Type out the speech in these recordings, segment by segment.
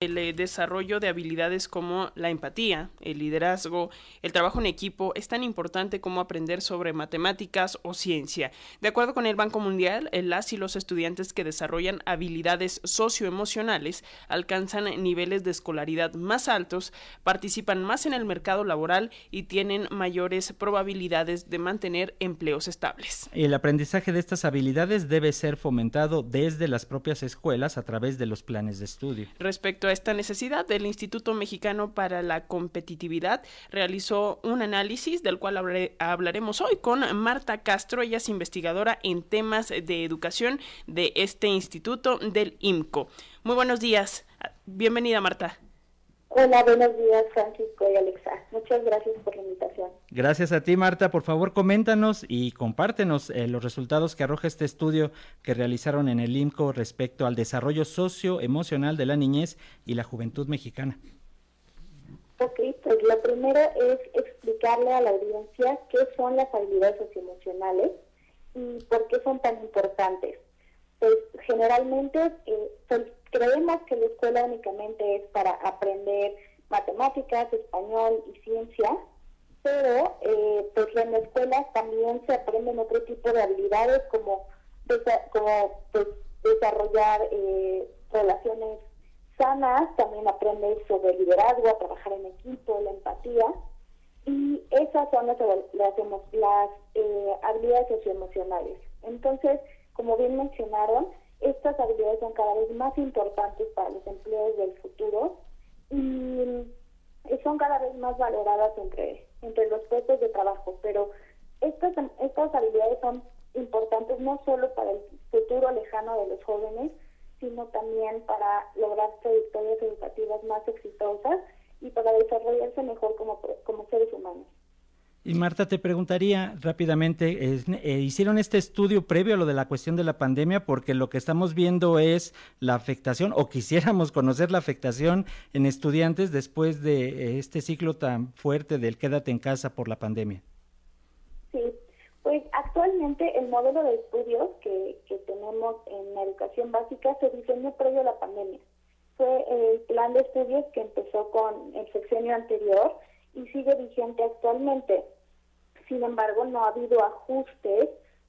el eh, desarrollo de habilidades como la empatía, el liderazgo, el trabajo en equipo es tan importante como aprender sobre matemáticas o ciencia. De acuerdo con el Banco Mundial, las y los estudiantes que desarrollan habilidades socioemocionales alcanzan niveles de escolaridad más altos, participan más en el mercado laboral y tienen mayores probabilidades de mantener empleos estables. El aprendizaje de estas habilidades debe ser fomentado desde las propias escuelas a través de los planes de estudio. Respecto esta necesidad, el Instituto Mexicano para la Competitividad realizó un análisis del cual hablaremos hoy con Marta Castro. Ella es investigadora en temas de educación de este instituto del IMCO. Muy buenos días. Bienvenida, Marta. Hola, buenos días, Francisco y Alexa. Muchas gracias por la invitación. Gracias a ti, Marta. Por favor, coméntanos y compártenos eh, los resultados que arroja este estudio que realizaron en el IMCO respecto al desarrollo socioemocional de la niñez y la juventud mexicana. Ok, pues lo primero es explicarle a la audiencia qué son las habilidades socioemocionales y por qué son tan importantes. Pues generalmente eh, creemos que la escuela únicamente es para aprender matemáticas, español y ciencia, pero eh, pues en la escuela también se aprenden otro tipo de habilidades como, como pues, desarrollar eh, relaciones sanas, también aprendes sobre liderazgo, trabajar en equipo, la empatía, y esas son las, las, las eh, habilidades socioemocionales. Entonces, como bien mencionaron, estas habilidades son cada vez más importantes para los empleos del futuro y son cada vez más valoradas entre, entre los puestos de trabajo, pero estas, estas habilidades son importantes no solo para el futuro lejano de los jóvenes, sino también para lograr trayectorias educativas más exitosas y para desarrollarse mejor como, como seres humanos. Y Marta, te preguntaría rápidamente, eh, ¿hicieron este estudio previo a lo de la cuestión de la pandemia? Porque lo que estamos viendo es la afectación, o quisiéramos conocer la afectación en estudiantes después de eh, este ciclo tan fuerte del quédate en casa por la pandemia. Sí, pues actualmente el modelo de estudios que, que tenemos en la educación básica se diseñó previo a la pandemia. Fue el plan de estudios que empezó con el sexenio anterior y sigue vigente actualmente. Sin embargo, no ha habido ajustes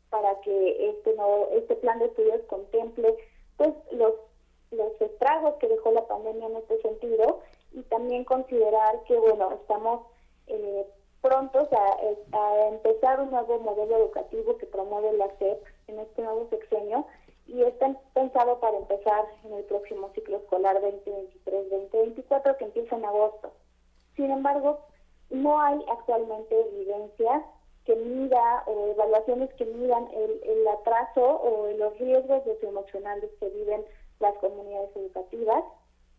para que este no, este plan de estudios contemple pues los los estragos que dejó la pandemia en este sentido y también considerar que bueno estamos eh, prontos a, a, empezar un nuevo modelo educativo evaluaciones que midan el, atraso o los riesgos socioemocionales que viven las comunidades educativas.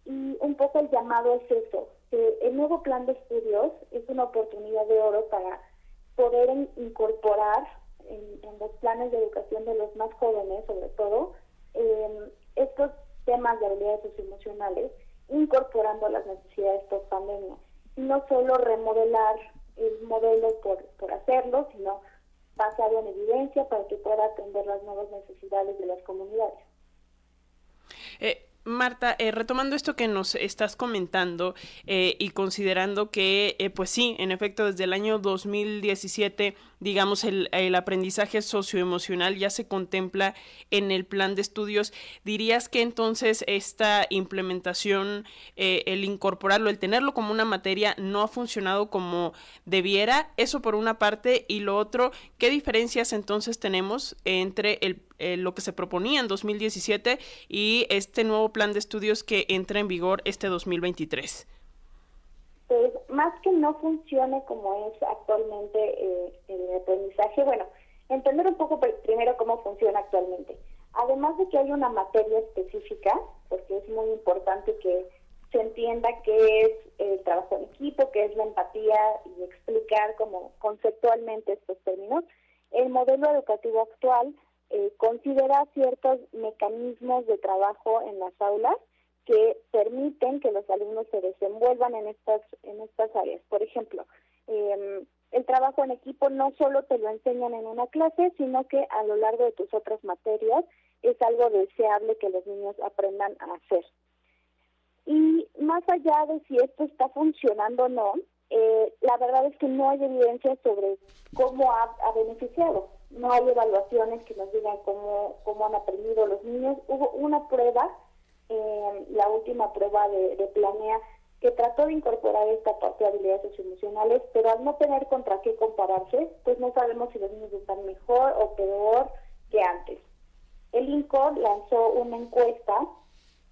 Y un poco el llamado es eso, el nuevo plan de estudios es una oportunidad de oro para poder incorporar en, los planes de educación de los más jóvenes, sobre todo, em, estos temas de habilidades socioemocionales, incorporando las necesidades post pandemia no solo remodelar el modelo por, por hacerlo, sino basado en evidencia para que pueda atender las nuevas necesidades de las comunidades. Eh, Marta, eh, retomando esto que nos estás comentando eh, y considerando que, eh, pues sí, en efecto, desde el año 2017, digamos, el, el, aprendizaje socioemocional ya se contempla en el plan de estudios, ¿dirías que entonces esta implementación, el incorporarlo, el tenerlo como una materia, no ha funcionado como debiera? Eso por una parte, y lo otro, ¿qué diferencias entonces tenemos entre el, eh, lo que se proponía en 2017 y este nuevo plan de estudios que entra en vigor este 2023? Pues más que no funcione como es actualmente eh, el aprendizaje, bueno, entender un poco primero cómo funciona actualmente. Además de que hay una materia específica, porque es muy importante que se entienda qué es el trabajo en equipo, qué es la empatía y explicar como conceptualmente estos términos. El modelo educativo actual eh, considera ciertos mecanismos de trabajo en las aulas que permiten que los alumnos se desenvuelvan en estas en estas áreas. Por ejemplo, eh, el trabajo en equipo no solo te lo enseñan en una clase, sino que a lo largo de tus otras materias es algo deseable que los niños aprendan a hacer. Y más allá de si esto está funcionando o no, eh, la verdad es que no hay evidencia sobre cómo ha, beneficiado. No hay evaluaciones que nos digan cómo, cómo han aprendido los niños. Hubo una prueba, eh, la última prueba de, Planea, que trató de incorporar esta parte de habilidades socioemocionales, pero al no tener contra qué compararse, pues no sabemos si los niños están mejor o peor que antes. El INCOR lanzó una encuesta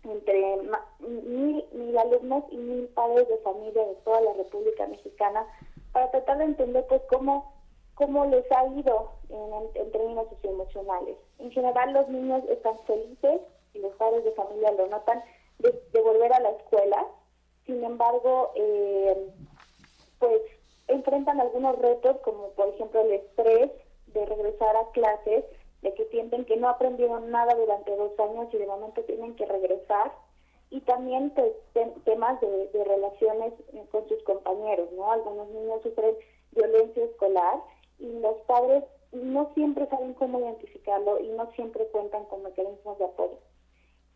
entre mil, mil alumnos y mil padres de familia de toda la República Mexicana para tratar de entender pues cómo, cómo les ha ido en, en términos socioemocionales. En general los niños están felices y los padres de familia lo notan de, volver a la escuela, sin embargo, eh, pues enfrentan algunos retos como por ejemplo el estrés de regresar a clases, de que sienten que no aprendieron nada durante dos años y de momento tienen que regresar y también pues, temas de, de, relaciones con sus compañeros, ¿no? Algunos niños sufren violencia escolar y los padres no siempre saben cómo identificarlo y no siempre cuentan con mecanismos de apoyo.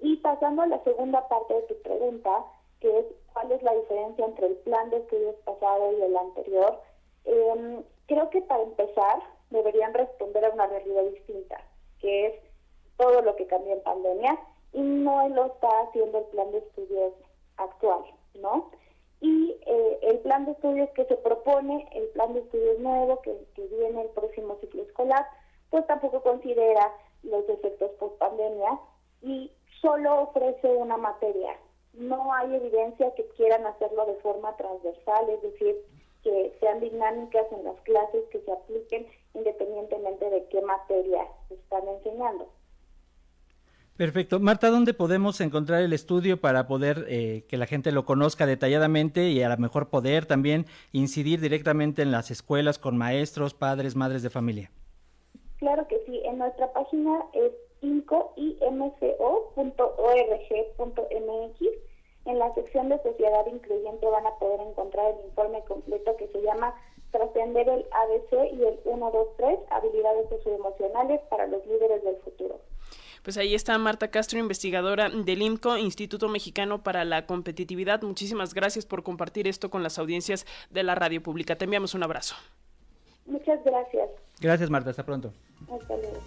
Y pasando a la segunda parte de tu pregunta, que es cuál es la diferencia entre el plan de estudios pasado y el anterior, em, creo que para empezar deberían responder a una realidad distinta, que es todo lo que cambió en pandemia y no lo está haciendo el plan de estudios actual, ¿no? Y eh, el plan de estudios que se propone, el plan de estudios nuevo que, que viene el próximo ciclo escolar, pues tampoco considera los efectos post pandemia y solo ofrece una materia, no hay evidencia que quieran hacerlo de forma transversal, es decir, que sean dinámicas en las clases que se apliquen independientemente de qué materia están enseñando. Perfecto. Marta, ¿dónde podemos encontrar el estudio para poder eh, que la gente lo conozca detalladamente y a lo mejor poder también incidir directamente en las escuelas con maestros, padres, madres de familia? Claro que sí. En nuestra página es imco.imco.org.mx. En la sección de sociedad incluyente van a poder encontrar el informe completo que se llama Trascender el ABC y el 123, habilidades socioemocionales para los líderes del futuro. Pues ahí está Marta Castro, investigadora del IMCO, Instituto Mexicano para la Competitividad. Muchísimas gracias por compartir esto con las audiencias de la radio pública. Te enviamos un abrazo. Muchas gracias. Gracias, Marta. Hasta pronto. Hasta luego.